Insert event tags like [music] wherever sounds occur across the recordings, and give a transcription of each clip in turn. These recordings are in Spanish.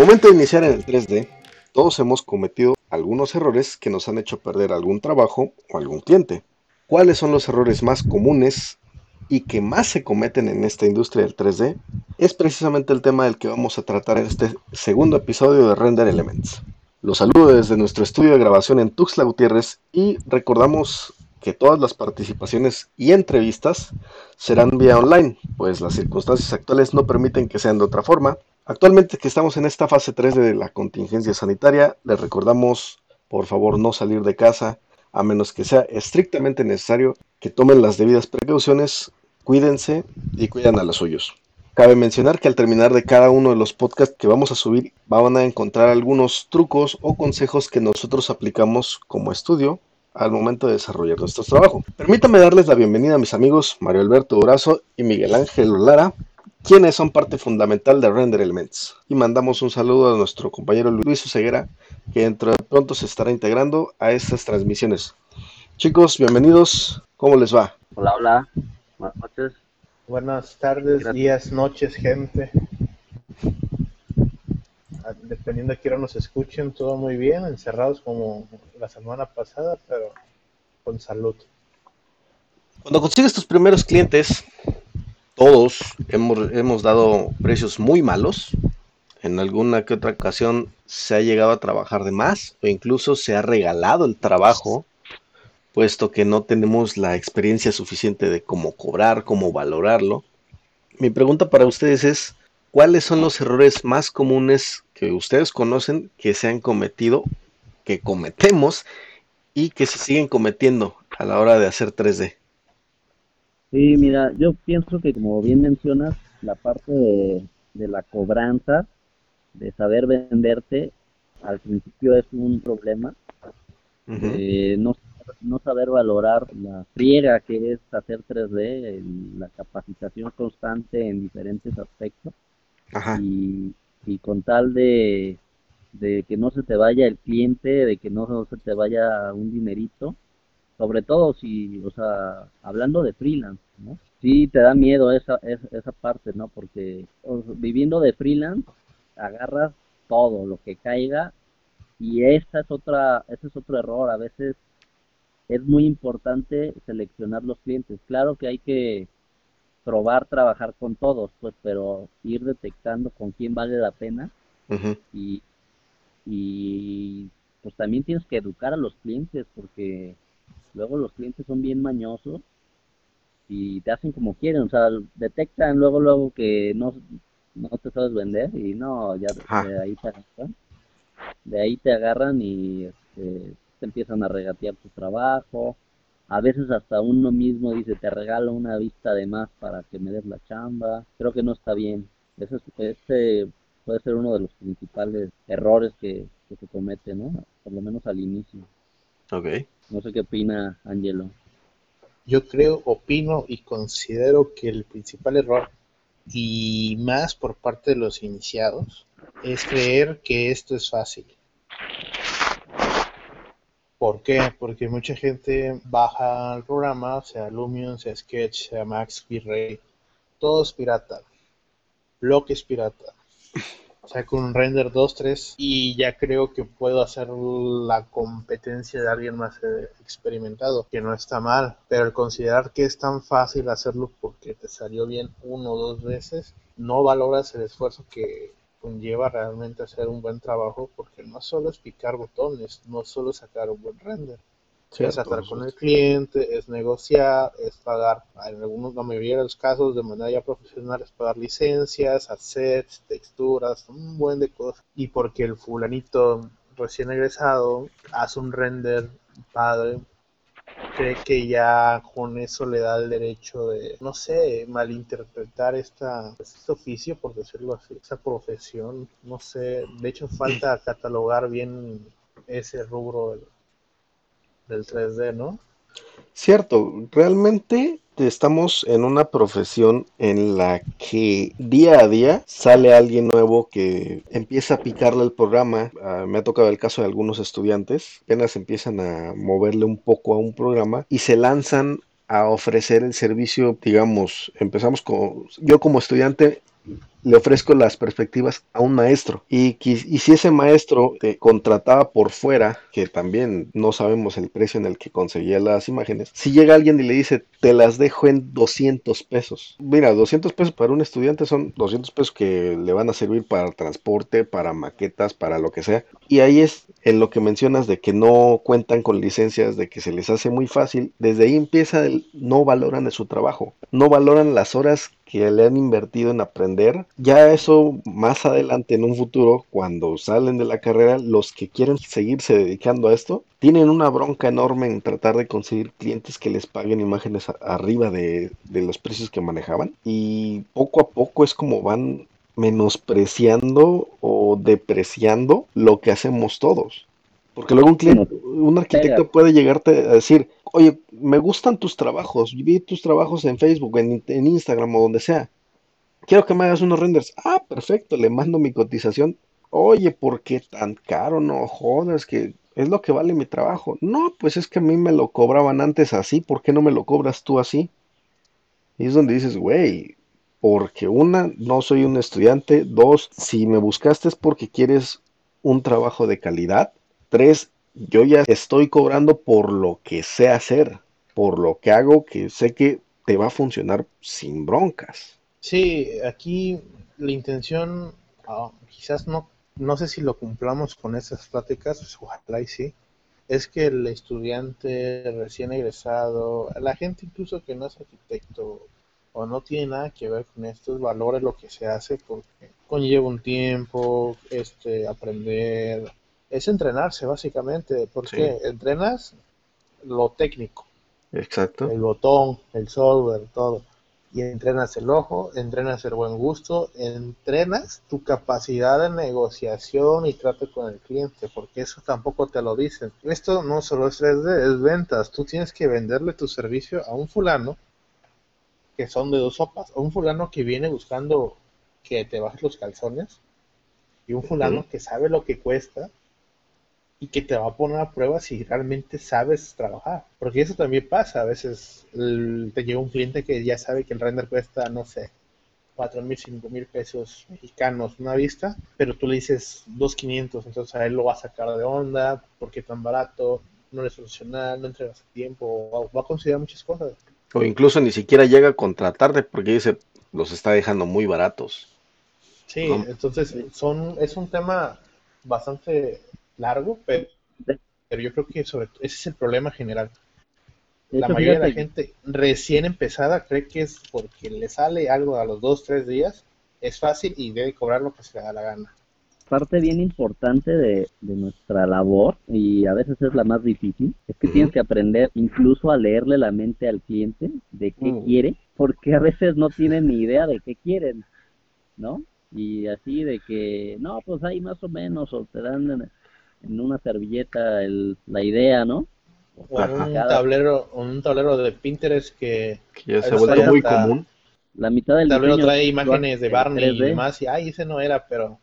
Momento de iniciar en el 3D, todos hemos cometido algunos errores que nos han hecho perder algún trabajo o algún cliente. ¿Cuáles son los errores más comunes y que más se cometen en esta industria del 3D? Es precisamente el tema del que vamos a tratar en este segundo episodio de Render Elements. Los saludo desde nuestro estudio de grabación en Tuxtla Gutiérrez y recordamos que todas las participaciones y entrevistas serán vía online, pues las circunstancias actuales no permiten que sean de otra forma. Actualmente que estamos en esta fase 3 de la contingencia sanitaria, les recordamos por favor no salir de casa a menos que sea estrictamente necesario, que tomen las debidas precauciones, cuídense y cuidan a los suyos. Cabe mencionar que al terminar de cada uno de los podcasts que vamos a subir van a encontrar algunos trucos o consejos que nosotros aplicamos como estudio al momento de desarrollar nuestro trabajo. Permítame darles la bienvenida a mis amigos Mario Alberto Durazo y Miguel Ángel Lara, quienes son parte fundamental de Render Elements. Y mandamos un saludo a nuestro compañero Luis Ceguera, que dentro de pronto se estará integrando a estas transmisiones. Chicos, bienvenidos. ¿Cómo les va? Hola, hola. Buenas noches. Buenas tardes, días, noches, gente. Ah, dependiendo de quién nos escuchen, todo muy bien, encerrados como la semana pasada, pero con salud. Cuando consigues tus primeros clientes, todos hemos, hemos dado precios muy malos. En alguna que otra ocasión se ha llegado a trabajar de más o incluso se ha regalado el trabajo, puesto que no tenemos la experiencia suficiente de cómo cobrar, cómo valorarlo. Mi pregunta para ustedes es, ¿cuáles son los errores más comunes que ustedes conocen que se han cometido, que cometemos y que se siguen cometiendo a la hora de hacer 3D? Sí, mira, yo pienso que como bien mencionas, la parte de, la cobranza, de saber venderte, al principio es un problema. Eh, no, no saber valorar la friega que es hacer 3D, la capacitación constante en diferentes aspectos. Y, y con tal de, de que no se te vaya el cliente, de que no se te vaya un dinerito, sobre todo si, o sea, hablando de freelance, ¿no? Sí te da miedo esa, esa, parte, ¿no? Porque viviendo de freelance, agarras todo lo que caiga y esa es otra, ese es otro error. A veces es muy importante seleccionar los clientes. Claro que hay que probar trabajar con todos, pues, pero ir detectando con quién vale la pena y, y pues también tienes que educar a los clientes porque luego los clientes son bien mañosos y te hacen como quieren, o sea, detectan luego luego que no, no te sabes vender y no, ya de ahí te agarran, de ahí te agarran y este, te empiezan a regatear tu trabajo, a veces hasta uno mismo dice te regalo una vista de más para que me des la chamba, creo que no está bien, ese, este puede ser uno de los principales errores que, que se comete, ¿no? Por lo menos al inicio. Ok. No sé qué opina Angelo. Yo creo, opino y considero que el principal error, y más por parte de los iniciados, es creer que esto es fácil. ¿Por qué? Porque mucha gente baja el programa, sea Lumion, sea Sketch, sea Max, V-Ray, todo es pirata. Bloques pirata saco un render 2, 3 y ya creo que puedo hacer la competencia de alguien más eh, experimentado, que no está mal, pero el considerar que es tan fácil hacerlo porque te salió bien uno o dos veces, no valoras el esfuerzo que conlleva realmente hacer un buen trabajo porque no solo es picar botones, no solo sacar un buen render es tratar con el cliente, es negociar, es pagar, en algunos, la mayoría de los casos, de manera ya profesional, es pagar licencias, assets, texturas, un buen de cosas. Y porque el fulanito recién egresado hace un render padre, cree que ya con eso le da el derecho de, no sé, malinterpretar esta, este oficio, por decirlo así, esa profesión, no sé, de hecho falta catalogar bien ese rubro del 3D, ¿no? Cierto, realmente estamos en una profesión en la que día a día sale alguien nuevo que empieza a picarle el programa. Ah, me ha tocado el caso de algunos estudiantes, apenas empiezan a moverle un poco a un programa y se lanzan a ofrecer el servicio, digamos, empezamos con, yo como estudiante le ofrezco las perspectivas a un maestro. Y, y si ese maestro contrataba por fuera, que también no sabemos el precio en el que conseguía las imágenes, si llega alguien y le dice, te las dejo en 200 pesos. Mira, 200 pesos para un estudiante son 200 pesos que le van a servir para transporte, para maquetas, para lo que sea. Y ahí es en lo que mencionas de que no cuentan con licencias, de que se les hace muy fácil. Desde ahí empieza el no valoran su trabajo, no valoran las horas que le han invertido en aprender. Ya eso más adelante en un futuro, cuando salen de la carrera, los que quieren seguirse dedicando a esto, tienen una bronca enorme en tratar de conseguir clientes que les paguen imágenes arriba de, de los precios que manejaban. Y poco a poco es como van menospreciando o depreciando lo que hacemos todos. Porque luego un cliente, un arquitecto puede llegarte a decir, oye, me gustan tus trabajos, vi tus trabajos en Facebook, en, Instagram o donde sea. Quiero que me hagas unos renders. Ah, perfecto, le mando mi cotización. Oye, ¿por qué tan caro? No jodas, que es lo que vale mi trabajo. No, pues es que a mí me lo cobraban antes así, ¿por qué no me lo cobras tú así? Y es donde dices, güey, porque una, no soy un estudiante. Dos, si me buscaste es porque quieres un trabajo de calidad. Tres, yo ya estoy cobrando por lo que sé hacer, por lo que hago que sé que te va a funcionar sin broncas. Sí, aquí la intención, ah, quizás no, no sé si lo cumplamos con esas pláticas, pues, ojalá y sí, es que el estudiante recién egresado, la gente incluso que no es arquitecto o no tiene nada que ver con esto, valore lo que se hace porque conlleva un tiempo, este, aprender, es entrenarse básicamente, porque entrenas lo técnico. Exacto. El botón, el software, todo. Y entrenas el ojo, entrenas el buen gusto, entrenas tu capacidad de negociación y trato con el cliente, porque eso tampoco te lo dicen. Esto no solo es 3D, es ventas. Tú tienes que venderle tu servicio a un fulano que son de dos sopas. Un fulano que viene buscando que te bajes los calzones y un fulano que sabe lo que cuesta y que te va a poner a prueba si realmente sabes trabajar. Porque eso también pasa. A veces te llega un cliente que ya sabe que el render cuesta, no sé, cuatro mil, cinco mil pesos mexicanos una vista, pero tú le dices dos quinientos, entonces a él lo va a sacar de onda, porque tan barato, no es funcional, no entregas a tiempo, va a considerar muchas cosas. O incluso ni siquiera llega a contratarte porque dice, los está dejando muy baratos. Sí, entonces son, es un tema bastante largo, pero, yo creo que sobre ese es el problema general. La mayoría de la gente recién empezada cree que es porque le sale algo a los dos, tres días, es fácil y debe cobrar lo que se le da la gana parte bien importante de, nuestra labor, y a veces es la más difícil, es que tienes que aprender incluso a leerle la mente al cliente de qué mm. quiere, porque a veces no tienen ni idea de qué quieren, ¿no? Y así de que, no, pues hay más o menos, o te dan en, una servilleta el, la idea, ¿no? O en un tablero, un tablero de Pinterest que, ya se vuelve muy común. La mitad del tablero trae imágenes de Barney y demás, y ay, ese no era, pero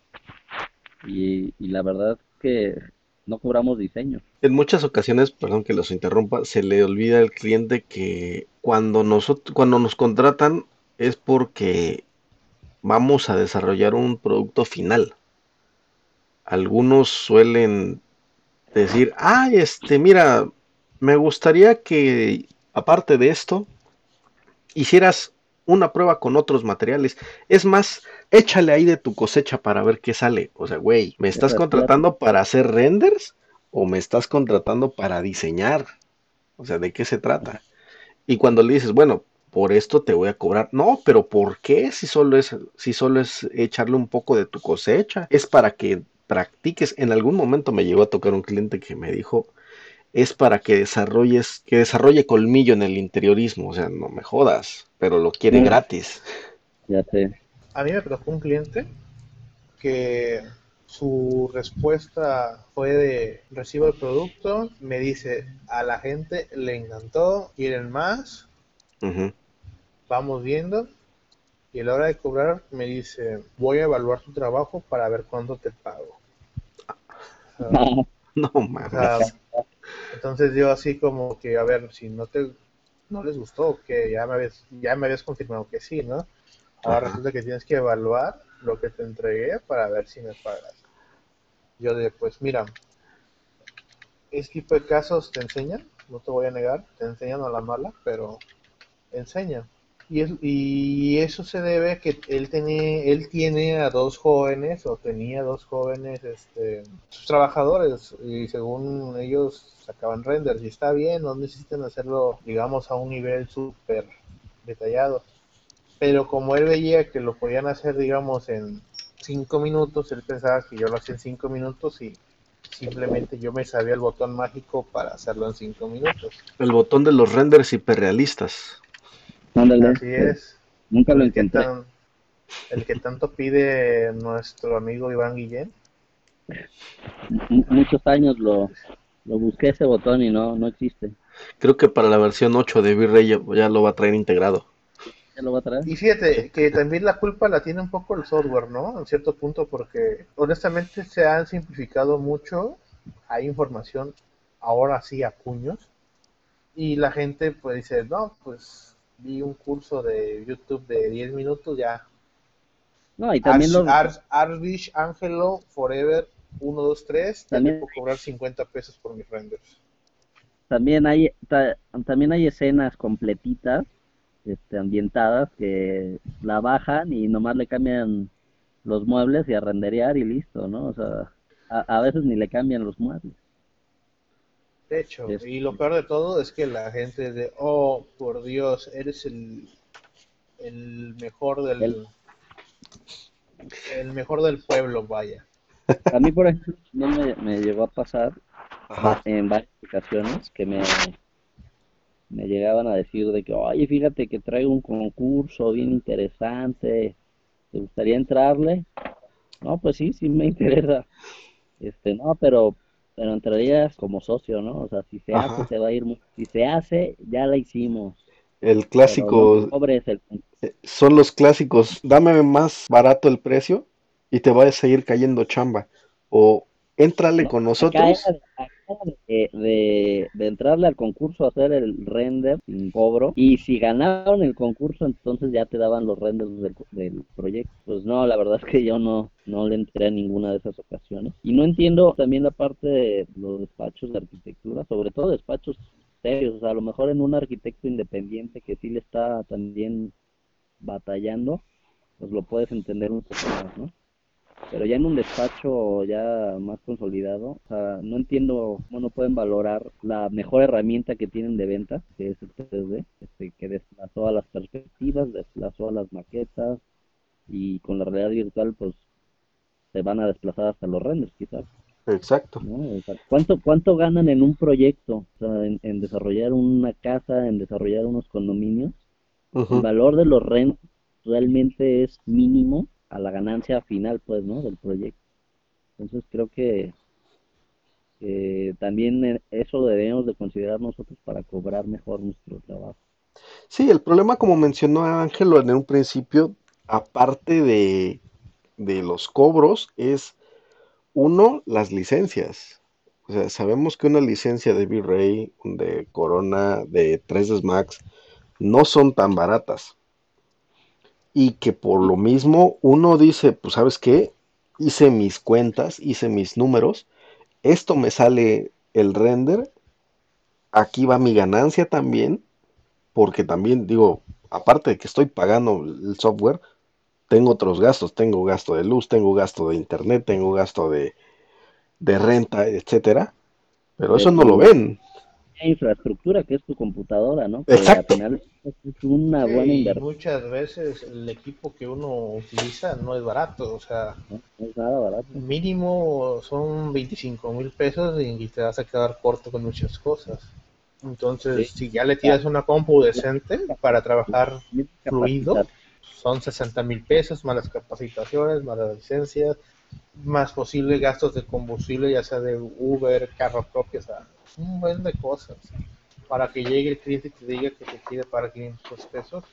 y, la verdad es que no cobramos diseño. En muchas ocasiones, perdón que los interrumpa, se le olvida al cliente que cuando nosotros cuando nos contratan es porque vamos a desarrollar un producto final. Algunos suelen decir, "Ah, este, mira, me gustaría que aparte de esto hicieras una prueba con otros materiales. Es más, échale ahí de tu cosecha para ver qué sale. O sea, güey, ¿me estás contratando para hacer renders o me estás contratando para diseñar? O sea, ¿de qué se trata? Y cuando le dices, bueno, por esto te voy a cobrar. No, pero ¿por qué? Si solo es, si solo es echarle un poco de tu cosecha. Es para que practiques. En algún momento me llegó a tocar un cliente que me dijo, es para que desarrolles, que desarrolle colmillo en el interiorismo. O sea, no me jodas, pero lo quiere gratis. Ya sé a mí me tocó un cliente que su respuesta fue de recibo el producto, me dice a la gente le encantó, quieren más, vamos viendo y a la hora de cobrar me dice voy a evaluar tu trabajo para ver cuánto te pago. No mames. entonces yo así como que a ver si no te no les gustó que ya me habías ya me habías confirmado que sí, ¿no? Ahora resulta que tienes que evaluar lo que te entregué para ver si me pagas. Yo de, pues mira, este tipo de casos te enseñan, no te voy a negar, te enseñan a la mala, pero enseñan. Y, eso se debe a que él, tiene, él tiene a dos jóvenes, o tenía dos jóvenes este, trabajadores, y según ellos sacaban renders, y está bien, no necesitan hacerlo, digamos, a un nivel súper detallado. Pero como él veía que lo podían hacer, digamos, en cinco minutos, él pensaba que yo lo hacía en cinco minutos y simplemente yo me sabía el botón mágico para hacerlo en cinco minutos. El botón de los renders hiperrealistas. Así es. Nunca lo El que, encontré. tan- el que tanto pide nuestro amigo Iván Guillén. Muchos años lo, lo busqué ese botón y no, no existe. Creo que para la versión 8 de V-Ray ya, ya lo va a traer integrado. ¿Ya lo va a traer? Y fíjate que también la culpa la tiene un poco el software, ¿no? En cierto punto, porque honestamente se han simplificado mucho. Hay información ahora sí a puños. Y la gente pues dice, no, pues vi un curso de YouTube de 10 minutos, ya. No, y también Ars, lo, Ars- Arvish, Angelo, Forever, 1, 2, 3. Ya También- te puedo cobrar 50 pesos por mis renders. también hay ta- también hay escenas completitas este, ambientadas que la bajan y nomás le cambian los muebles y a renderear y listo, ¿no? O sea, a, a veces ni le cambian los muebles. De hecho, y lo peor de todo es que la gente de, oh, por Dios, eres el, el mejor del, El- el mejor del pueblo, vaya. A mí, por ejemplo, me, me llegó a pasar Ajá. en varias ocasiones que me, me llegaban a decir de que, oye, fíjate que traigo un concurso bien interesante, ¿te gustaría entrarle? No, pues sí, sí me [laughs] interesa. Este, no, pero, pero entrarías como socio, ¿no? O sea, si se Ajá. hace, te va a ir, si se hace, ya la hicimos. El clásico, el, eh, son los clásicos, dame más barato el precio y te va a seguir cayendo chamba. O éntrale No, con nosotros. acá era de, de- de entrarle al concurso a hacer el render sin cobro y si ganaron el concurso entonces ya te daban los renders del, del proyecto. Pues no, la verdad es que yo no, no le entré a ninguna de esas ocasiones. Y no entiendo también la parte de los despachos de arquitectura, sobre todo despachos serios, o sea, a lo mejor en un arquitecto independiente que sí le está también batallando, pues lo puedes entender un poco más, ¿no? Pero ya en un despacho ya más consolidado, o sea, no entiendo cómo no pueden valorar la mejor herramienta que tienen de venta, que es el 3D, este, que desplazó a las perspectivas, desplazó a las maquetas y con la realidad virtual pues se van a desplazar hasta los renders quizás, Exacto. ¿no? O sea, ¿cuánto, cuánto ganan en un proyecto? O sea, en, en desarrollar una casa, en desarrollar unos condominios. El valor de los renders realmente es mínimo a la ganancia final, pues, ¿no? Del proyecto. Entonces creo que, también eh, eso debemos de considerar nosotros para cobrar mejor nuestro trabajo. Sí, el problema, como mencionó Ángelo en un principio, aparte de, de los cobros, es uno, las licencias. O sea, sabemos que una licencia de V-Ray, de Corona, de 3ds Max, no son tan baratas. Y que por lo mismo uno dice, pues sabes qué, hice mis cuentas, hice mis números, esto me sale el render, aquí va mi ganancia también, porque también digo, aparte de que estoy pagando el software, tengo otros gastos, tengo gasto de luz, tengo gasto de internet, tengo gasto de, de renta, etcétera, pero eso no lo ven. Infraestructura que es tu computadora, ¿no? Que Exacto. al final es una Sí, buena y inversión, muchas veces el equipo que uno utiliza no es barato, o sea, ¿no? No es nada barato. mínimo son 25 mil pesos y te vas a quedar corto con muchas cosas. Entonces, Sí. si ya le tiras una compu decente para trabajar fluido, son 60 mil pesos, más las capacitaciones, más las licencias, más posibles gastos de combustible, ya sea de Uber, carro propio, o un buen de cosas. Para que llegue el cliente y te diga que te quiere pagar 500 pesos.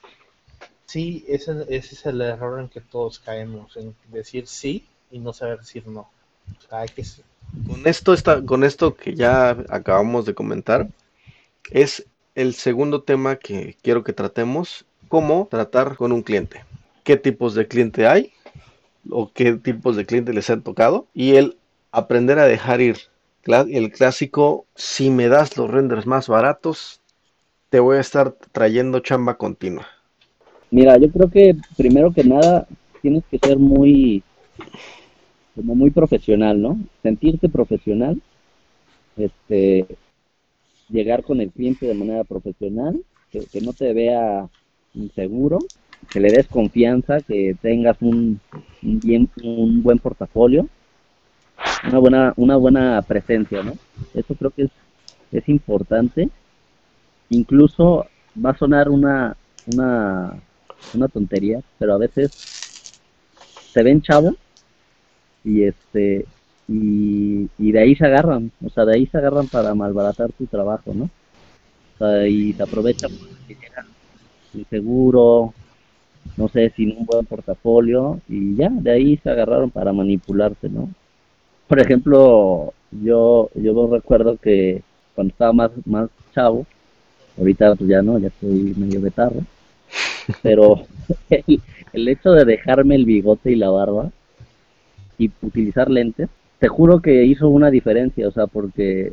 Sí, ese, ese es el error en que todos caemos, en decir sí y no saber decir no. O sea, Con esto, está, con esto que ya acabamos de comentar, es el segundo tema que quiero que tratemos, cómo tratar con un cliente. ¿Qué tipos de cliente hay? O qué tipos de clientes les han tocado y el aprender a dejar ir. El clásico, si me das los renders más baratos, te voy a estar trayendo chamba continua. Mira, yo creo que primero que nada tienes que ser muy, como muy profesional, ¿no? Sentirte profesional, este, llegar con el cliente de manera profesional, que, no te vea inseguro, que le des confianza, que tengas un, bien, un buen portafolio, una buena, una buena presencia, ¿no? Eso creo que es, es importante. Incluso va a sonar una, una, una tontería, pero a veces se ven chavos y este y, de ahí se agarran, o sea, de ahí se agarran para malbaratar tu trabajo, ¿no? O sea, y se aprovechan porque inseguro, no sé, sin un buen portafolio y ya, de ahí se agarraron para manipularte, ¿no? Por ejemplo, yo yo recuerdo que cuando estaba más más chavo, ahorita pues ya no, ya estoy medio betarro, pero [laughs] el, el hecho de dejarme el bigote y la barba y utilizar lentes, te juro que hizo una diferencia, o sea, porque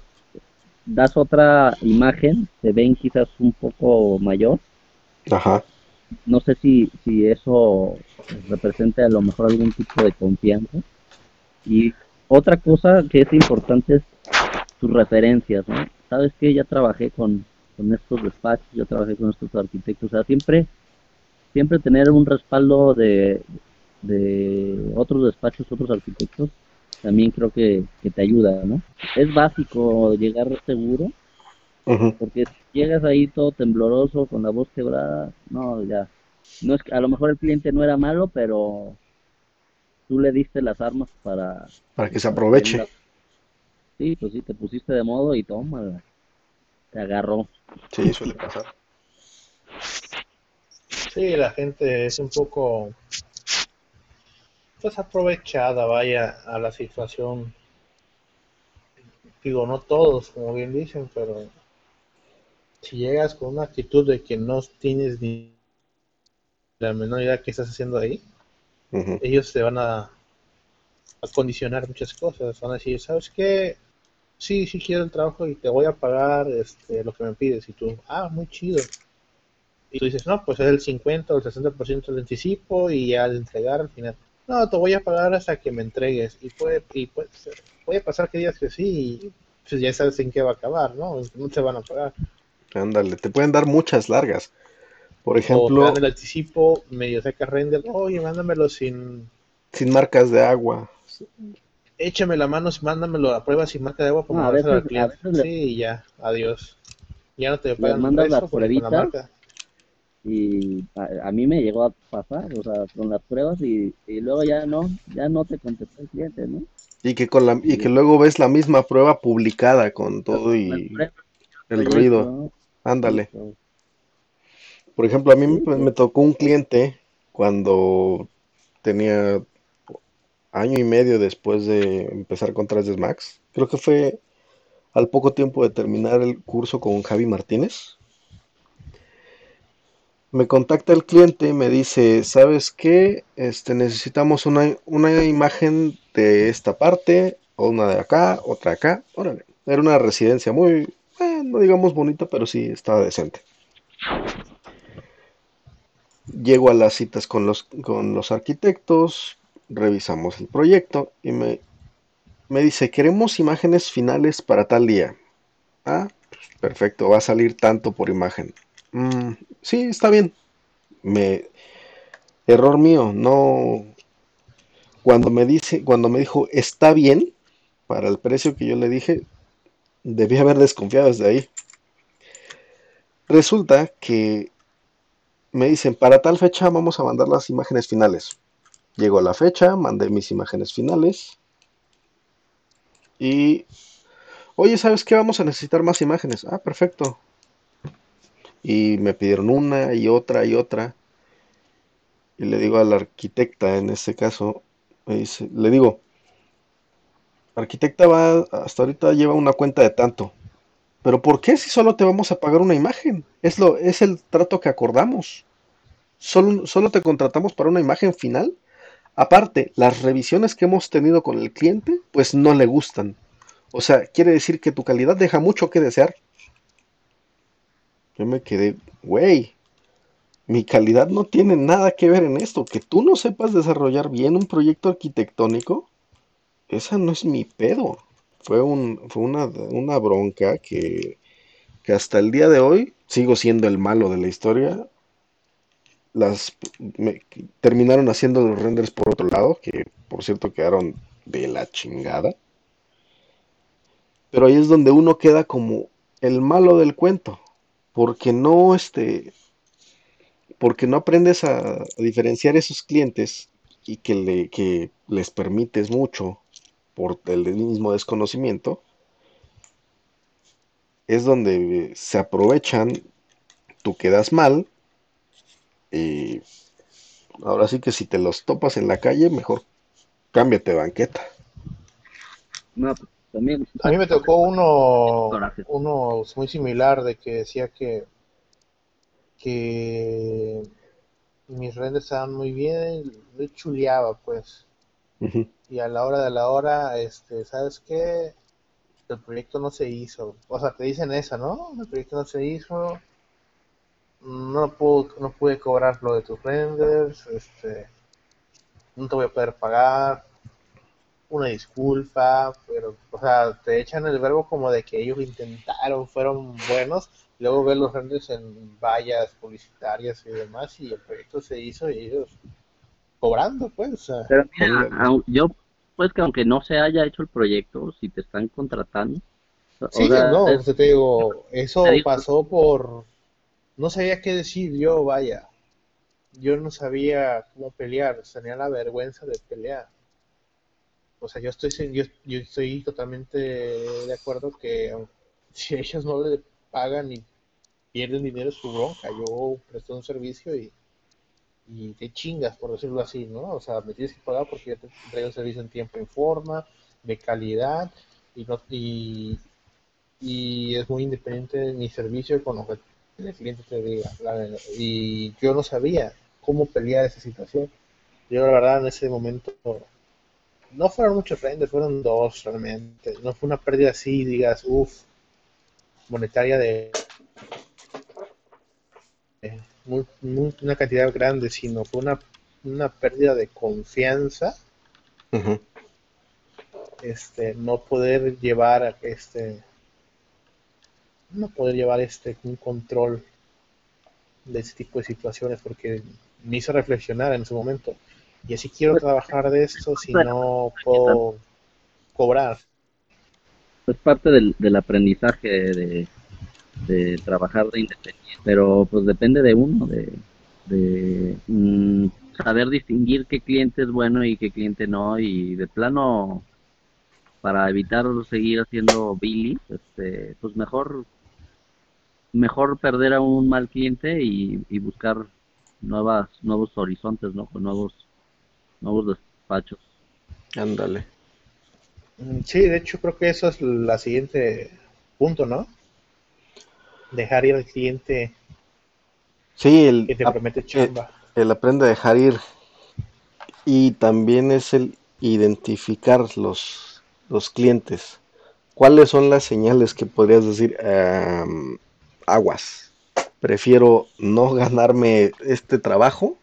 das otra imagen, se ven quizás un poco mayor. Ajá. No sé si, si eso representa a lo mejor algún tipo de confianza. Y otra cosa que es importante es tus referencias, ¿no? Sabes que ya trabajé con, con estos despachos, ya trabajé con estos arquitectos, o sea, siempre, siempre tener un respaldo de, de otros despachos, otros arquitectos, también creo que, te ayuda, ¿no? Es básico llegar seguro, porque si llegas ahí todo tembloroso, con la voz quebrada, no, ya. No es, a lo mejor el cliente no era malo, pero tú le diste las armas para... Para que se aproveche. Sí, pues sí, te pusiste de modo y toma, te agarró. Sí, suele pasar. Sí, la gente es un poco pues aprovechada, vaya, a la situación. Digo, no todos, como bien dicen, pero si llegas con una actitud de que no tienes ni la menor idea que estás haciendo ahí, ellos te van a, a, condicionar muchas cosas. Van a decir, ¿sabes qué? Sí, sí quiero el trabajo y te voy a pagar este, lo que me pides. Y tú, ah, muy chido. Y tú dices, no, pues es el 50 o el 60% del anticipo y al entregar al final no, te voy a pagar hasta que me entregues. Y puede, y puede, puede pasar que digas que sí, y pues ya sabes en qué va a acabar, ¿no? No te van a pagar. Ándale, te pueden dar muchas largas. Por ejemplo. O el anticipo, medio seca render, oye, mándamelo sin. Sin marcas de agua. Échame la mano, mándamelo a prueba sin marca de agua para no, al cliente. Sí, y ya, adiós. Ya no te pagan. Mandas la pruebita y a, mí me llegó a pasar, o sea, con las pruebas y, y luego ya no, ya no te contestó el cliente, ¿no? Y que con la, y que luego ves la misma prueba publicada con todo y el ruido. Ándale. Por ejemplo, a mí me, tocó un cliente cuando tenía año y medio después de empezar con 3 Max. Creo que fue al poco tiempo de terminar el curso con Javi Martínez me contacta el cliente y me dice, ¿sabes qué? Este, necesitamos una, una imagen de esta parte, o una de acá, otra acá. Órale. Era una residencia muy, eh, no digamos bonita, pero sí estaba decente. Llego a las citas con los, con los arquitectos, revisamos el proyecto y me, me dice, queremos imágenes finales para tal día. Ah, pues, perfecto, va a salir tanto por imagen. Mm, sí, está bien. Me error mío, no cuando me dice, cuando me dijo está bien para el precio que yo le dije, debí haber desconfiado desde ahí. Resulta que me dicen, para tal fecha vamos a mandar las imágenes finales. Llegó la fecha, mandé mis imágenes finales. Y, oye, ¿sabes qué? Vamos a necesitar más imágenes. Ah, perfecto y me pidieron una y otra y otra. Y le digo a la arquitecta, en este caso, dice, le digo, arquitecta va, hasta ahorita lleva una cuenta de tanto. Pero ¿por qué si solo te vamos a pagar una imagen? Es, lo, es el trato que acordamos. Solo, solo te contratamos para una imagen final. Aparte, las revisiones que hemos tenido con el cliente, pues no le gustan. O sea, quiere decir que tu calidad deja mucho que desear. Yo me quedé, güey, mi calidad no tiene nada que ver en esto. Que tú no sepas desarrollar bien un proyecto arquitectónico, esa no es mi pedo. Fue, un, fue una, una bronca que, que hasta el día de hoy sigo siendo el malo de la historia. Las me- terminaron haciendo los renders por otro lado, que por cierto quedaron de la chingada. Pero ahí es donde uno queda como el malo del cuento, porque no este, porque no aprendes a, a diferenciar esos clientes y que, le, que les permites mucho por el mismo desconocimiento, es donde se aprovechan, tú quedas mal y ahora sí que si te los topas en la calle, mejor cámbiate de banqueta. No, pues, también. A mí me tocó uno, uno muy similar de que decía que, que mis renders estaban muy bien, yo chuleaba pues. Y a la hora de la hora, este, ¿sabes qué? El proyecto no se hizo. O sea, te dicen eso, ¿no? El proyecto no se hizo. No pude, no pude cobrar lo de tus renders. Este, no te voy a poder pagar. Una disculpa, pero, o sea, te echan el verbo como de que ellos lo intentaron, fueron buenos. Luego ves los renders en vallas publicitarias y demás, y el proyecto se hizo y ellos cobrando, pues. O sea, Pero mira, Ándale. au- yo, pues que aunque no se haya hecho el proyecto, si te están contratando, o Sí, sea, no, es- te digo, eso te digo- pasó por... No sabía qué decir yo, vaya. Yo no sabía cómo pelear, tenía la vergüenza de pelear. O sea, yo estoy, sin- yo, yo estoy totalmente de acuerdo que [laughs] si ellos no le pagan y pierden dinero es su bronca. Yo presté un servicio y, y te chingas, por decirlo así, ¿no? O sea, me tienes que pagar porque yo te traigo un servicio en tiempo y forma, de calidad, y, no, y, y es muy independiente de mi servicio con lo que el cliente te diga. Y yo no sabía cómo pelear esa situación. Yo la verdad en ese momento no fueron muchos renders, fueron dos realmente. No fue una pérdida así, digas, uff, monetaria de muy, muy- una cantidad grande, sino fue una, una pérdida de confianza este no poder llevar este no poder llevar este un control de ese tipo de situaciones porque me hizo reflexionar en su momento. Y así quiero trabajar de esto si no puedo cobrar. es parte del, del aprendizaje de, de trabajar de independiente, pero pues depende de uno, de, de mm, saber distinguir qué cliente es bueno y qué cliente no, y de plano, para evitar seguir haciendo billy, este, pues mejor mejor perder a un mal cliente y, y buscar nuevas nuevos horizontes, ¿no? Con nuevos nuevos despachos. Ándale. Mm, sí de hecho creo que eso es la siguiente punto no dejar ir al cliente Sí, el, que te promete eh, chamba el aprende a dejar ir. Y también es el identificar los, los clientes. ¿Cuáles son las señales que podrías decir? Am, aguas. Prefiero no ganarme este trabajo,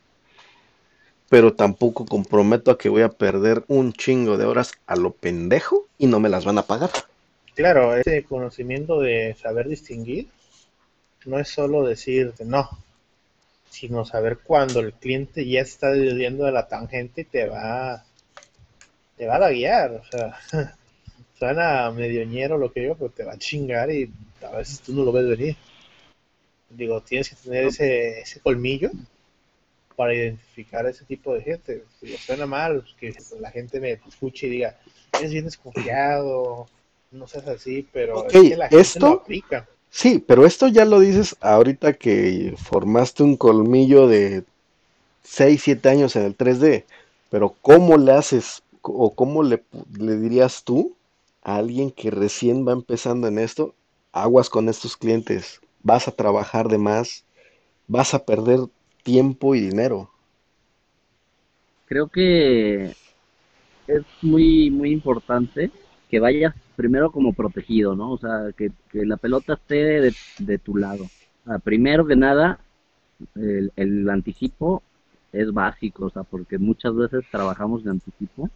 pero tampoco comprometo a que voy a perder un chingo de horas a lo pendejo y no me las van a pagar. Claro, ese conocimiento de saber distinguir no es solo decir no, sino saber cuando el cliente ya está desviando de la tangente y te va, te va a guiar. O sea, [laughs] suena medio ñero lo que digo, pero te va a chingar y a veces tú no lo ves venir. Digo, tienes que tener ese, ese colmillo para identificar ese tipo de gente. Digo, suena mal que la gente me escuche y diga, eres bien desconfiado, no seas así, pero Ok, es que la gente esto- lo aplica. Sí, pero esto ya lo dices ahorita que formaste un colmillo de 6, 7 años en el 3D. Pero ¿cómo le haces o cómo le, le dirías tú a alguien que recién va empezando en esto? Aguas con estos clientes, vas a trabajar de más, vas a perder tiempo y dinero. creo que es muy, muy importante que vayas primero como protegido, ¿no? O sea, que, la pelota esté de, tu lado. primero que nada, el, el, anticipo es básico, o sea, porque muchas veces trabajamos de anticipo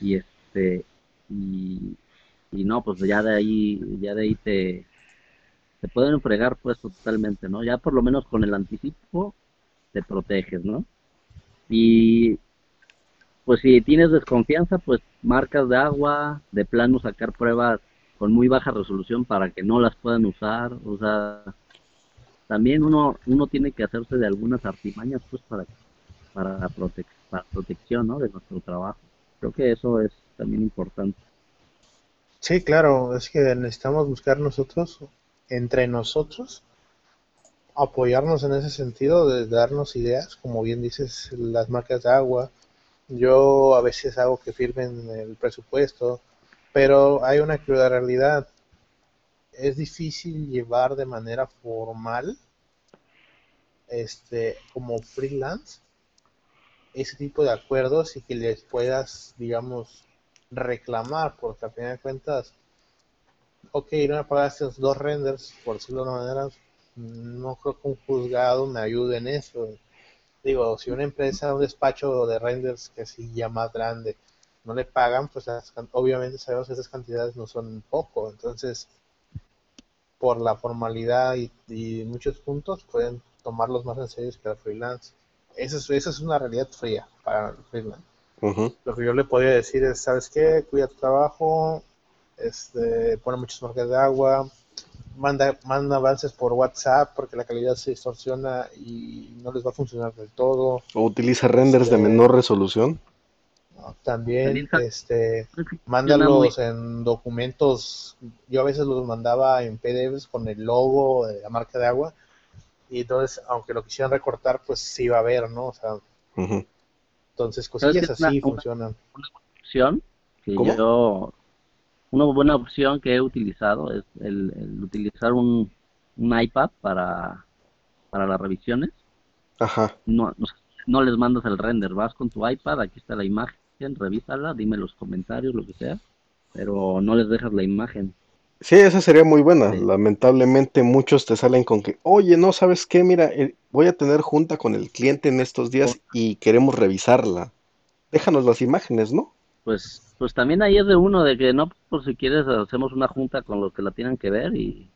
y este y, y no, pues ya de ahí ya de ahí te te pueden fregar pues totalmente, ¿no? Ya por lo menos con el anticipo te proteges, ¿no? Y pues si tienes desconfianza, pues marcas de agua, de plano sacar pruebas con muy baja resolución para que no las puedan usar, o sea, también uno uno tiene que hacerse de algunas artimañas pues para para, para protección, ¿no? de nuestro trabajo. Creo que eso es también importante. Sí, claro, es que necesitamos buscar nosotros entre nosotros apoyarnos en ese sentido, de darnos ideas, como bien dices, las marcas de agua. Yo a veces hago que firmen el presupuesto, pero hay una cruda realidad. Es difícil llevar de manera formal, este, como freelance, ese tipo de acuerdos y que les puedas, digamos, reclamar, porque al final de cuentas, ok, no me pagaste dos renders, por decirlo de una manera, no creo que un juzgado me ayude en eso. Digo, si una empresa, un despacho de renders que sí ya más grande, no le pagan, pues obviamente sabemos que esas cantidades no son poco. Entonces, por la formalidad y, y muchos puntos, pueden tomarlos más en serio que el freelance. Esa es, esa es una realidad fría para el freelance. Lo que yo le podría decir es, ¿sabes qué? Cuida tu trabajo, este, pone muchas marcas de agua, manda, manda avances por WhatsApp porque la calidad se distorsiona y no les va a funcionar del todo. O utiliza renders de este, menor resolución. También, este, mándalos en documentos. Yo a veces los mandaba en PDFs con el logo de la marca de agua. Y entonces, aunque lo quisieran recortar, pues sí iba a ver, ¿no? O sea, entonces cosillas así funcionan. Una opción que yo una buena opción que he utilizado es el, utilizar un, iPad para, para las revisiones. Ajá. No, no, les mandas el render, vas con tu iPad, aquí está la imagen, revísala, dime los comentarios, lo que sea, pero no les dejas la imagen. Sí, esa sería muy buena. Lamentablemente muchos te salen con que, oye, no sabes qué, mira, eh, voy a tener junta con el cliente en estos días y queremos revisarla. Déjanos las imágenes, ¿no? Pues pues también ahí es de uno, de que no, por si quieres, hacemos una junta con los que la tienen que ver y,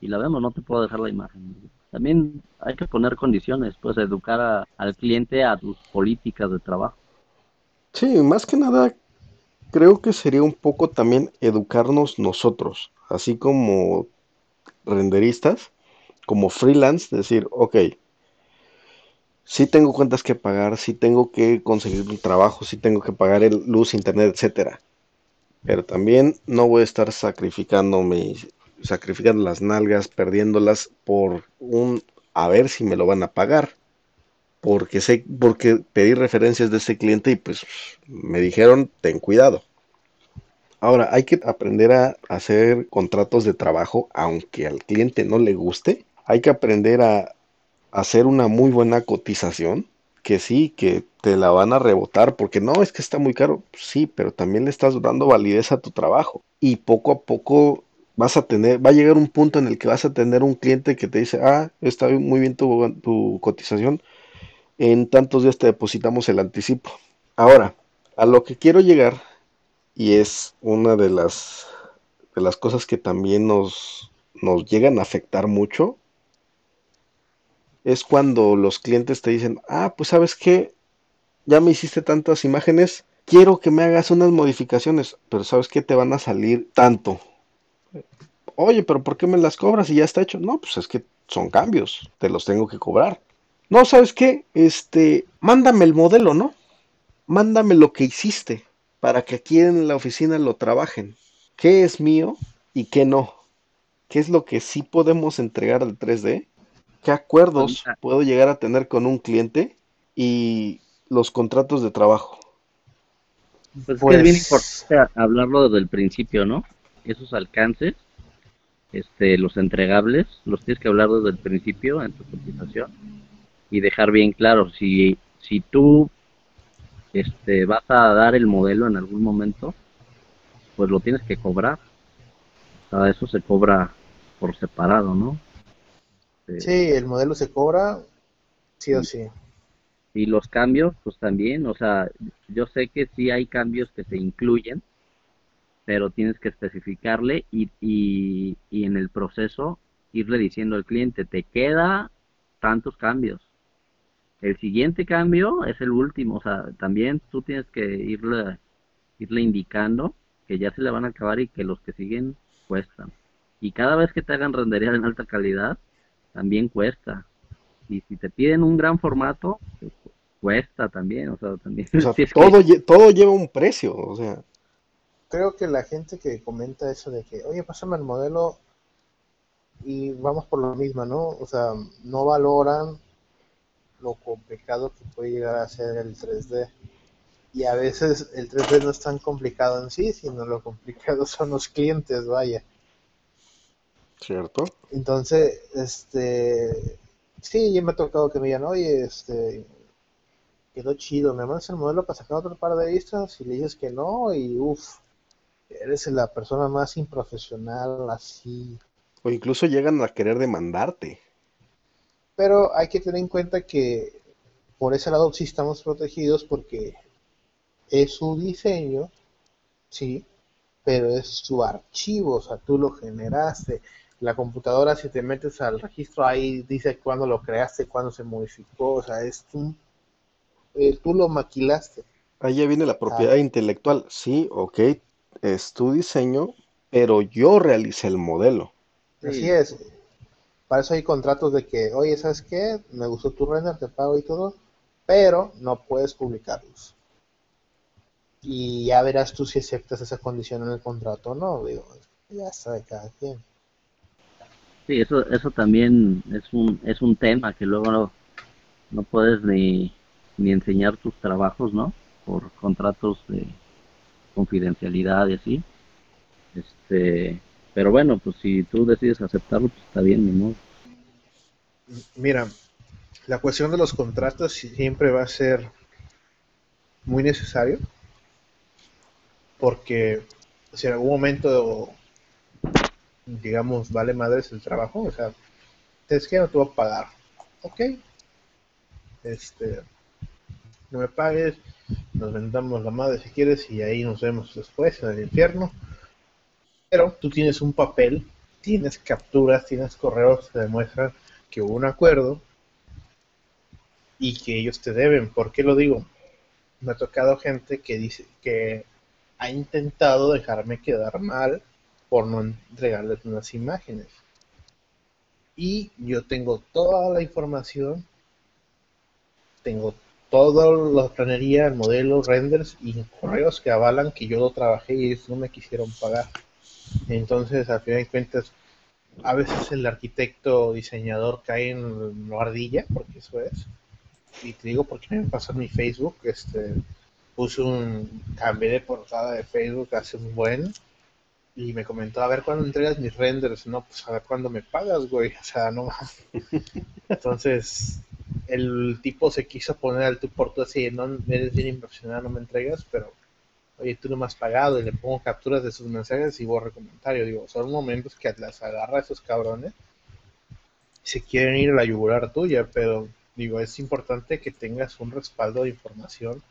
la vemos, no te puedo dejar la imagen. También hay que poner condiciones, pues educar al cliente a tus políticas de trabajo. Sí, más que nada, creo que sería un poco también educarnos nosotros, así como renderistas, como freelance, decir, ok, sí tengo cuentas que pagar, sí tengo que conseguir un trabajo, sí tengo que pagar el luz, internet, etcétera. Pero también no voy a estar sacrificando sacrificando las nalgas, perdiéndolas por un a ver si me lo van a pagar. Porque sé, porque pedí referencias de ese cliente y pues me dijeron, ten cuidado. Ahora, hay que aprender a hacer contratos de trabajo aunque al cliente no le guste. Hay que aprender a hacer una muy buena cotización, que sí, que te la van a rebotar, porque no, es que está muy caro, sí, pero también le estás dando validez a tu trabajo. Y poco a poco vas a tener, va a llegar un punto en el que vas a tener un cliente que te dice, ah, está muy bien tu, tu cotización, en tantos días te depositamos el anticipo. Ahora, a lo que quiero llegar, y es una de las, de las cosas que también nos, nos llegan a afectar mucho, es cuando los clientes te dicen, ah, pues sabes qué, ya me hiciste tantas imágenes, quiero que me hagas unas modificaciones, pero sabes qué, te van a salir tanto. Oye, pero ¿por qué me las cobras y ya está hecho? No, pues es que son cambios, te los tengo que cobrar. No, ¿sabes qué? Este, mándame el modelo, ¿no? Mándame lo que hiciste para que aquí en la oficina lo trabajen. ¿Qué es mío y qué no? ¿Qué es lo que sí podemos entregar al 3D qué acuerdos puedo llegar a tener con un cliente y los contratos de trabajo. Pues, es bien pues importante hablarlo desde el principio, ¿no? Esos alcances, este, los entregables, los tienes que hablar desde el principio en tu cotización y dejar bien claro si, si tú este, vas a dar el modelo en algún momento, pues lo tienes que cobrar. O sea, eso se cobra por separado, ¿no? Sí, el modelo se cobra sí o sí. Y los cambios, pues también, o sea, yo sé que sí hay cambios que se incluyen, pero tienes que especificarle y, y, y en el proceso irle diciendo al cliente, te queda tantos cambios. El siguiente cambio es el último, o sea, también tú tienes que irle, irle indicando que ya se le van a acabar y que los que siguen cuestan. Y cada vez que te hagan rendería en alta calidad, también cuesta. Y si te piden un gran formato, pues, cuesta también, o sea, también. [laughs] todo, todo lleva un precio, o sea. Creo que la gente que comenta eso de que, oye, pásame el modelo y vamos por lo mismo, ¿no? O sea, no valoran lo complicado que puede llegar a ser el 3D. Y a veces el 3D no es tan complicado en sí, sino lo complicado [laughs] son los clientes, vaya. ¿Cierto? Entonces, este, sí, ya me ha tocado que me digan, oye, este, quedó chido, me mandas el modelo para sacar otro par de vistas y le dices que no y uff, eres la persona más improfesional, así. O incluso llegan a querer demandarte. Pero hay que tener en cuenta que por ese lado sí estamos protegidos porque es su diseño, sí, pero es su archivo, o sea, tú lo generaste la computadora, si te metes al registro, ahí dice cuándo lo creaste, cuándo se modificó, o sea, es un, eh, tú lo maquilaste. Ahí ya viene la propiedad ah. intelectual. Sí, ok, es tu diseño, pero yo realicé el modelo. Así es. Para eso hay contratos de que, oye, ¿sabes qué? Me gustó tu render, te pago y todo, pero no puedes publicarlos. Y ya verás tú si aceptas esa condición en el contrato o no. Digo, ya está de cada quien. Sí, eso, eso también es un, es un tema que luego no, no puedes ni, ni enseñar tus trabajos, ¿no? Por contratos de confidencialidad y así. Este, pero bueno, pues si tú decides aceptarlo, pues está bien, ¿no? Mira, la cuestión de los contratos siempre va a ser muy necesario porque si en algún momento digamos, vale madres el trabajo, o sea, es que no te voy a pagar, ok, este, no me pagues, nos vendamos la madre si quieres y ahí nos vemos después en el infierno, pero tú tienes un papel, tienes capturas, tienes correos que demuestran que hubo un acuerdo y que ellos te deben, ¿por qué lo digo? Me ha tocado gente que dice que ha intentado dejarme quedar mal por no entregarles unas imágenes. Y yo tengo toda la información, tengo toda la planería, el modelo, renders y correos que avalan que yo lo trabajé y ellos no me quisieron pagar. Entonces, al final de cuentas, a veces el arquitecto diseñador cae en la ardilla, porque eso es. Y te digo porque me pasó en mi Facebook, este, puse un cambio de portada de Facebook hace un buen y me comentó, a ver cuándo entregas mis renders, no, pues a ver cuándo me pagas, güey, [laughs] o sea, no [laughs] Entonces, el tipo se quiso poner al tú por tú así, no eres bien impresionado, no me entregas, pero, oye, tú no me has pagado, y le pongo capturas de sus mensajes y borro comentario, digo, son momentos que las agarra a esos cabrones y se quieren ir a la yugular tuya, pero, digo, es importante que tengas un respaldo de información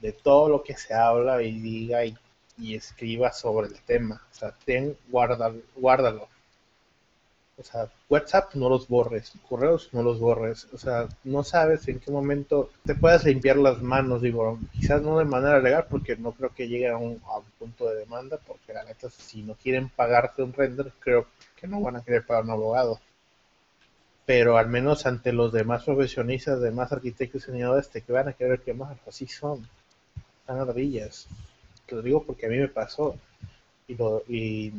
de todo lo que se habla y diga y y escriba sobre el tema. O sea, ten, guárdalo, guárdalo. O sea, WhatsApp no los borres, correos no los borres. O sea, no sabes en qué momento te puedes limpiar las manos. Digo, quizás no de manera legal, porque no creo que llegue a un, punto de demanda, porque la neta, si no quieren pagarte un render, creo que no van a querer pagar un abogado. Pero al menos ante los demás profesionistas, demás arquitectos y diseñadores, te van a querer quemar. Así son. Están ardillas lo digo porque a mí me pasó. Y, lo, y,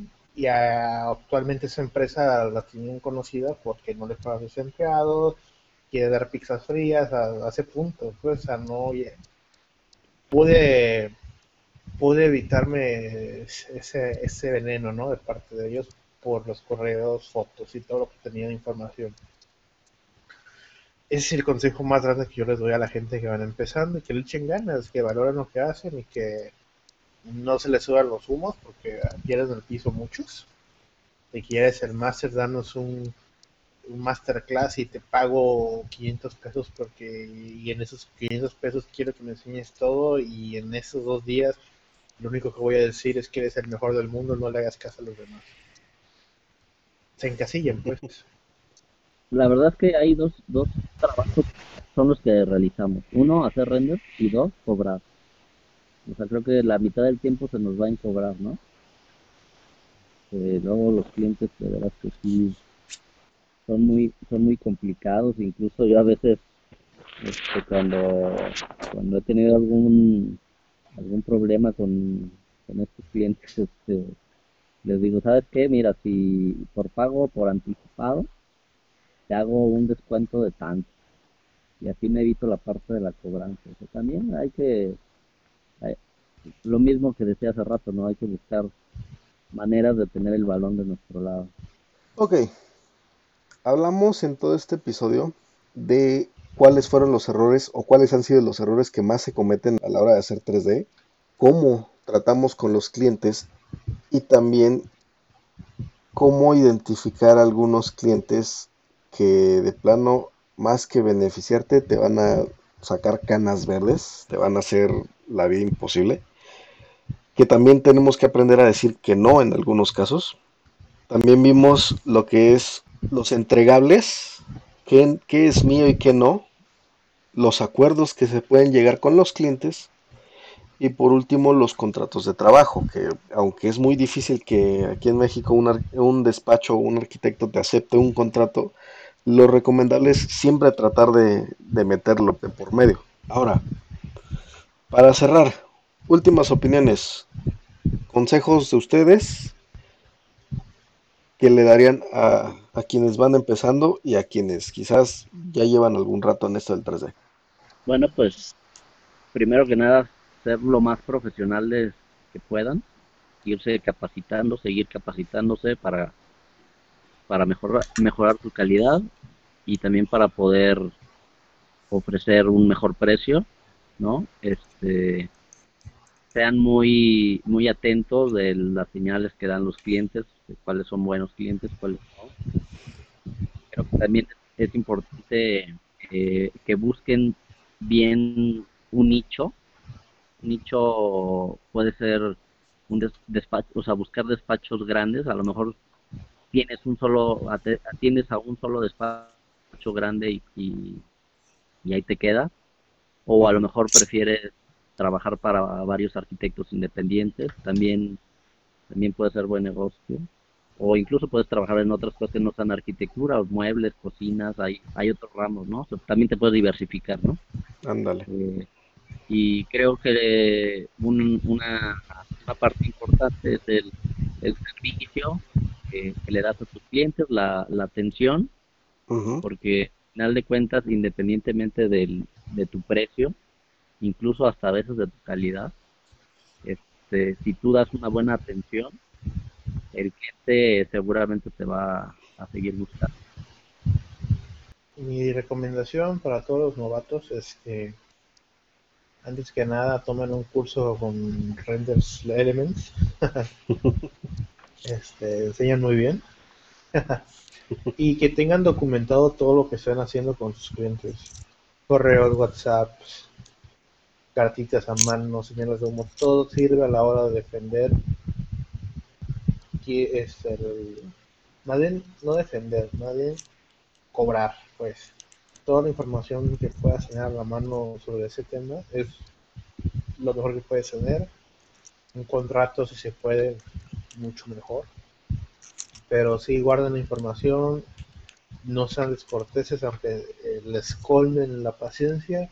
actualmente esa empresa la tienen conocida porque no le pagan a sus empleados, quiere dar pizzas frías, a, ese punto. Pues, no, pude, pude evitarme ese, ese veneno, ¿no? De parte de ellos por los correos, fotos y todo lo que tenían información. ese es el consejo más grande que yo les doy a la gente que van empezando y que le echen ganas, que valoren lo que hacen y que no se les suban los humos porque pierden el piso muchos. Si quieres el máster, danos un, masterclass y te pago 500 pesos porque y en esos 500 pesos quiero que me enseñes todo y en esos dos días lo único que voy a decir es que eres el mejor del mundo, no le hagas caso a los demás. Se encasillan, pues. [laughs] La verdad es que hay dos, dos trabajos son los que realizamos. Uno, hacer render y dos, cobrar. O sea, creo que la mitad del tiempo se nos va en cobrar, ¿no? Eh, luego los clientes, de verdad que sí, son muy, son muy complicados. Incluso yo a veces, este, cuando, cuando he tenido algún, algún problema con, con estos clientes, [laughs] este, les digo, ¿sabes qué? Mira, si por pago, por anticipado, te hago un descuento de tanto. Y así me evito la parte de la cobranza. también hay que, lo mismo que decía hace rato, ¿no? Hay que buscar maneras de tener el balón de nuestro lado. Ok, hablamos en todo este episodio de cuáles fueron los errores o cuáles han sido los errores que más se cometen a la hora de hacer 3D, cómo tratamos con los clientes y también cómo identificar algunos clientes que de plano, más que beneficiarte, te van a sacar canas verdes, te van a hacer la vida imposible. Que también tenemos que aprender a decir que no en algunos casos. También vimos lo que es los entregables, qué, qué es mío y qué no, los acuerdos que se pueden llegar con los clientes y por último los contratos de trabajo, que aunque es muy difícil que aquí en México un, un despacho o un arquitecto te acepte un contrato, lo recomendable es siempre tratar de, meterlo de por medio. Ahora, para cerrar, últimas opiniones, consejos de ustedes que le darían a, quienes van empezando y a quienes quizás ya llevan algún rato en esto del 3D. Bueno, pues primero que nada, ser lo más profesionales que puedan, irse capacitando, seguir capacitándose para para mejorar, mejorar tu calidad y también para poder ofrecer un mejor precio, ¿no? Este, sean muy, muy atentos de las señales que dan los clientes, de cuáles son buenos clientes, cuáles no. Creo que también es importante eh, que busquen bien un nicho. Un nicho puede ser un despacho, o sea, buscar despachos grandes, a lo mejor tienes un solo, atiendes a un solo despacho grande y, y, ahí te queda, o a lo mejor prefieres trabajar para varios arquitectos independientes, también, también puede ser buen negocio. O incluso puedes trabajar en otras cosas que no sean arquitectura, muebles, cocinas, hay, hay otros ramos, ¿no? también te puedes diversificar, ¿no? Ándale. Eh, y creo que una, una, parte importante es el, el servicio que, le das a tus clientes, la, la atención, porque al final de cuentas, independientemente del, de tu precio, incluso hasta a veces de tu calidad, este, si tú das una buena atención, el cliente seguramente te va a seguir buscando. Mi recomendación para todos los novatos es que antes que nada tomen un curso con Renders Elements [laughs] este, enseñan muy bien. [laughs] y que tengan documentado todo lo que están haciendo con sus clientes. Correos, WhatsApp, cartitas a mano, señales de humo, todo sirve a la hora de defender. Que es el, nadie, no defender, nadie cobrar, pues. Toda la información que puedas tener a la mano sobre ese tema es lo mejor que puedes tener. Un contrato, si se puede, mucho mejor. Pero si guarden la información, no sean descorteses, aunque eh, les colmen la paciencia,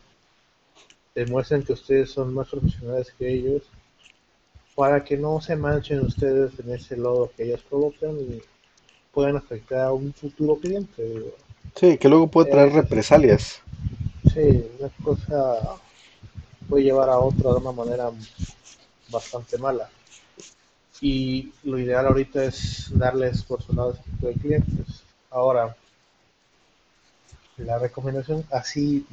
demuestren que ustedes son más profesionales que ellos, para que no se manchen ustedes en ese lodo que ellos provocan y puedan afectar a un futuro cliente. Sí, que luego puede traer represalias. Sí, una cosa puede llevar a otra de una manera bastante mala y lo ideal ahorita es darles por su lado ese tipo de clientes. Ahora, la recomendación así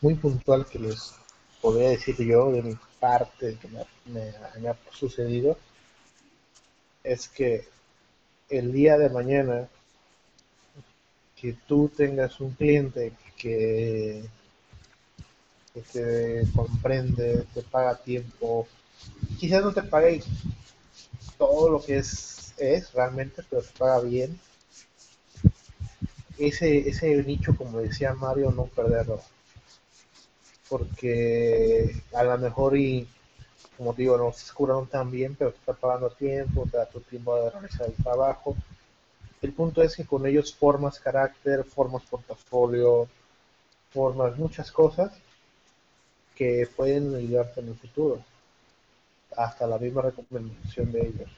muy puntual que les podría decir yo de mi parte que me, ha sucedido es que el día de mañana que tú tengas un cliente que, que te comprende, te paga tiempo, quizás no te pague todo lo que es, es realmente, pero te paga bien, ese, ese nicho, como decía Mario, no perderlo. Porque a lo mejor y, como digo, no se curaron tan bien, pero te está pagando tiempo, te da tu tiempo de realizar el trabajo. El punto es que con ellos formas carácter, formas portafolio, formas muchas cosas que pueden ayudarte en el futuro. Hasta la misma recomendación de ellos.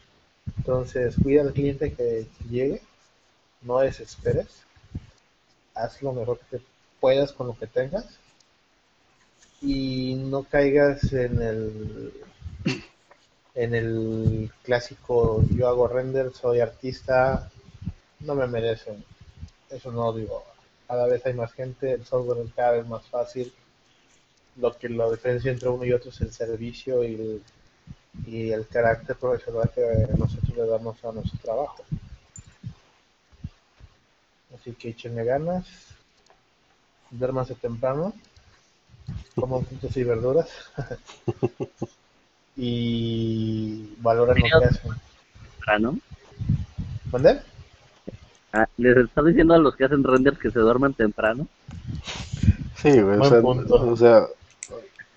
Entonces, cuida al cliente que llegue, no desesperes haz lo mejor que puedas con lo que tengas y no caigas en el en el clásico yo hago render, soy artista, no me merecen. Eso no lo digo. Cada vez hay más gente, el software es cada vez más fácil. Lo que la diferencia entre uno y otro es el servicio y el, y el carácter profesional que nosotros le damos a nuestro trabajo. Así que échenle ganas, duérmanse temprano, coman frutas y verduras [laughs] y valoren lo que hacen. ¿Temprano? ¿Dónde? Ah, ¿Les está diciendo a los que hacen renders que se duerman temprano? Sí, güey, o sea,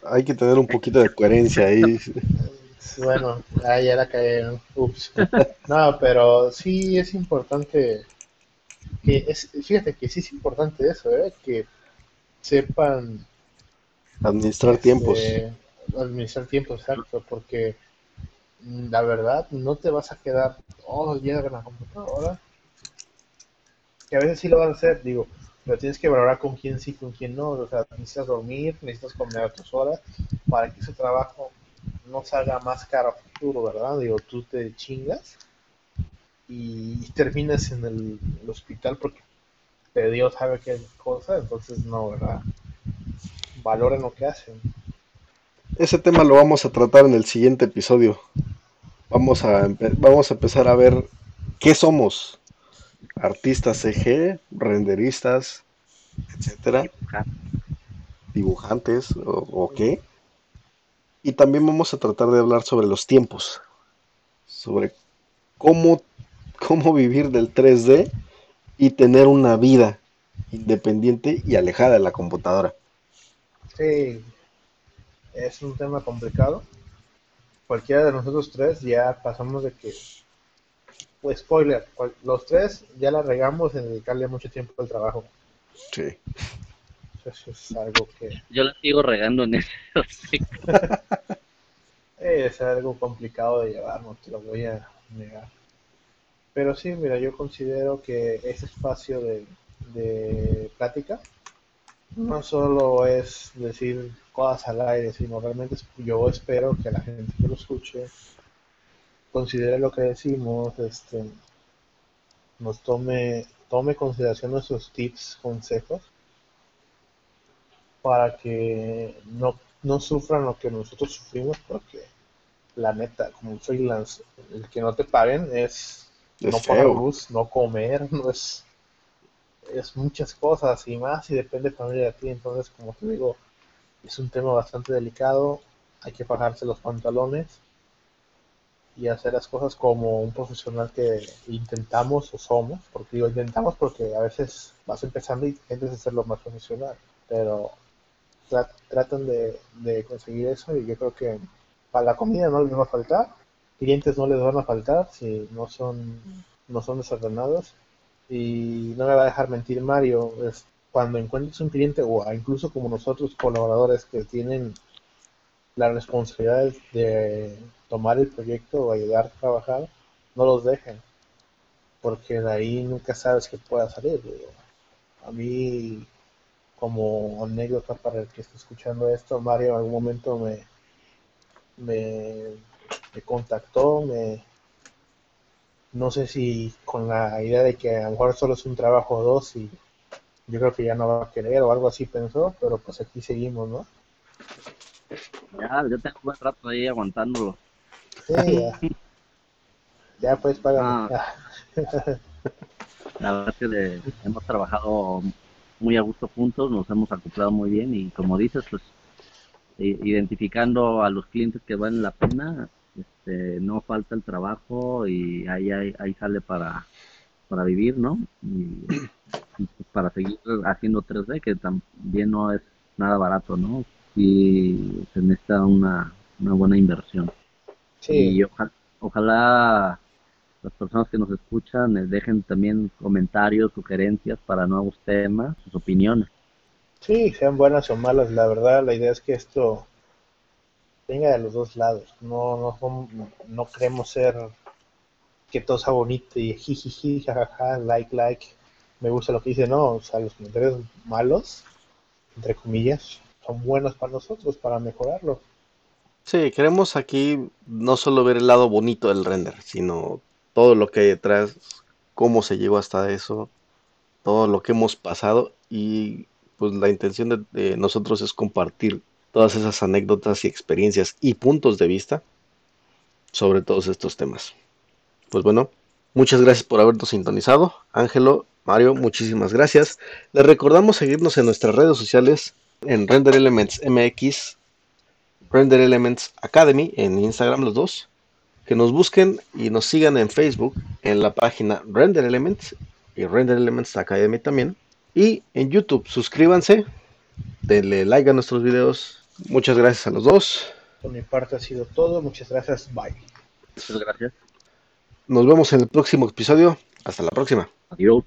hay que tener un poquito de coherencia ahí. Bueno, ahí ya la caí. Ups. No, pero sí es importante que es, fíjate que sí es importante eso, ¿eh? que sepan administrar este, tiempos. Administrar tiempos, exacto, porque la verdad no te vas a quedar todo el día en la computadora. Que a veces sí lo vas a hacer, digo, pero tienes que valorar con quién sí, con quién no. O sea, necesitas dormir, necesitas comer a tus horas para que ese trabajo no salga más caro a futuro, ¿verdad? Digo, tú te chingas y terminas en el, hospital porque Dios sabe qué cosa, entonces no, ¿verdad? Valoren lo que hacen. Ese tema lo vamos a tratar en el siguiente episodio. Vamos a, vamos a empezar a ver qué somos. Artistas CG, renderistas, etcétera. Dibujantes o, o qué. Y también vamos a tratar de hablar sobre los tiempos. Sobre cómo cómo vivir del 3D y tener una vida independiente y alejada de la computadora. Sí, es un tema complicado. Cualquiera de nosotros tres ya pasamos de que, pues spoiler, los tres ya la regamos en dedicarle mucho tiempo al trabajo. Sí. Eso es algo que... Yo la sigo regando en eso. [laughs] [laughs] es algo complicado de llevar, no te lo voy a negar. Pero sí, mira, yo considero que ese espacio de, de plática no solo es decir cosas al aire, sino realmente yo espero que la gente que lo escuche considere lo que decimos, este, nos tome, tome consideración nuestros tips, consejos, para que no, no sufran lo que nosotros sufrimos, porque la neta, como freelance, el que no te paguen es no pagar luz, no comer, [laughs] no es, es muchas cosas y más y depende también de ti. Entonces, como te digo, es un tema bastante delicado, hay que bajarse los pantalones y hacer las cosas como un profesional que intentamos o somos, porque digo intentamos porque a veces vas empezando y intentas hacerlo más profesional, pero tratan de, de conseguir eso y yo creo que para la comida no les va a faltar, clientes no les van a faltar si no son, no son desordenados. Y no me va a dejar mentir Mario, es cuando encuentres un cliente o incluso como nosotros colaboradores que tienen la responsabilidad de tomar el proyecto o ayudar a trabajar, no los dejen, porque de ahí nunca sabes qué pueda salir. A mí, como anécdota para el que esté escuchando esto, Mario en algún momento me, me me contactó, me no sé si con la idea de que a lo mejor solo es un trabajo o dos y yo creo que ya no va a querer o algo así pensó, pero pues aquí seguimos, ¿no? Ya, yo tengo un buen rato ahí aguantándolo. Sí, ya. [laughs] ya pues págame. Ah. [laughs] La verdad es que le- hemos trabajado muy a gusto juntos, nos hemos acoplado muy bien y como dices, pues identificando a los clientes que valen la pena, este, no falta el trabajo y ahí, ahí, ahí sale para, para vivir, ¿no? Y, y para seguir haciendo 3D, que también no es nada barato, ¿no? Y se necesita una, una buena inversión. Sí, Y ojalá, ojalá las personas que nos escuchan eh, dejen también comentarios, sugerencias para nuevos temas, sus opiniones. sí, sean buenas o malas, la verdad, la idea es que esto venga de los dos lados. No, no, som- no queremos ser que todo sea bonito y jijiji, jajaja, like, like, me gusta lo que dice, no, o sea, los comentarios malos, entre comillas, son buenos para nosotros, para mejorarlo. Sí, queremos aquí no solo ver el lado bonito del render, sino todo lo que hay detrás, cómo se llegó hasta eso, todo lo que hemos pasado y pues la intención de nosotros es compartir todas esas anécdotas y experiencias y puntos de vista sobre todos estos temas. Pues bueno, muchas gracias por habernos sintonizado. Ángelo, Mario, muchísimas gracias. Les recordamos seguirnos en nuestras redes sociales en Render Elements MX, Render Elements Academy en Instagram los dos. Que nos busquen y nos sigan en Facebook en la página Render Elements y Render Elements Academy también. Y en YouTube, suscríbanse, denle like a nuestros videos. Muchas gracias a los dos. Por mi parte ha sido todo, muchas gracias, bye. Muchas gracias. Nos vemos en el próximo episodio. Hasta la próxima. Adiós.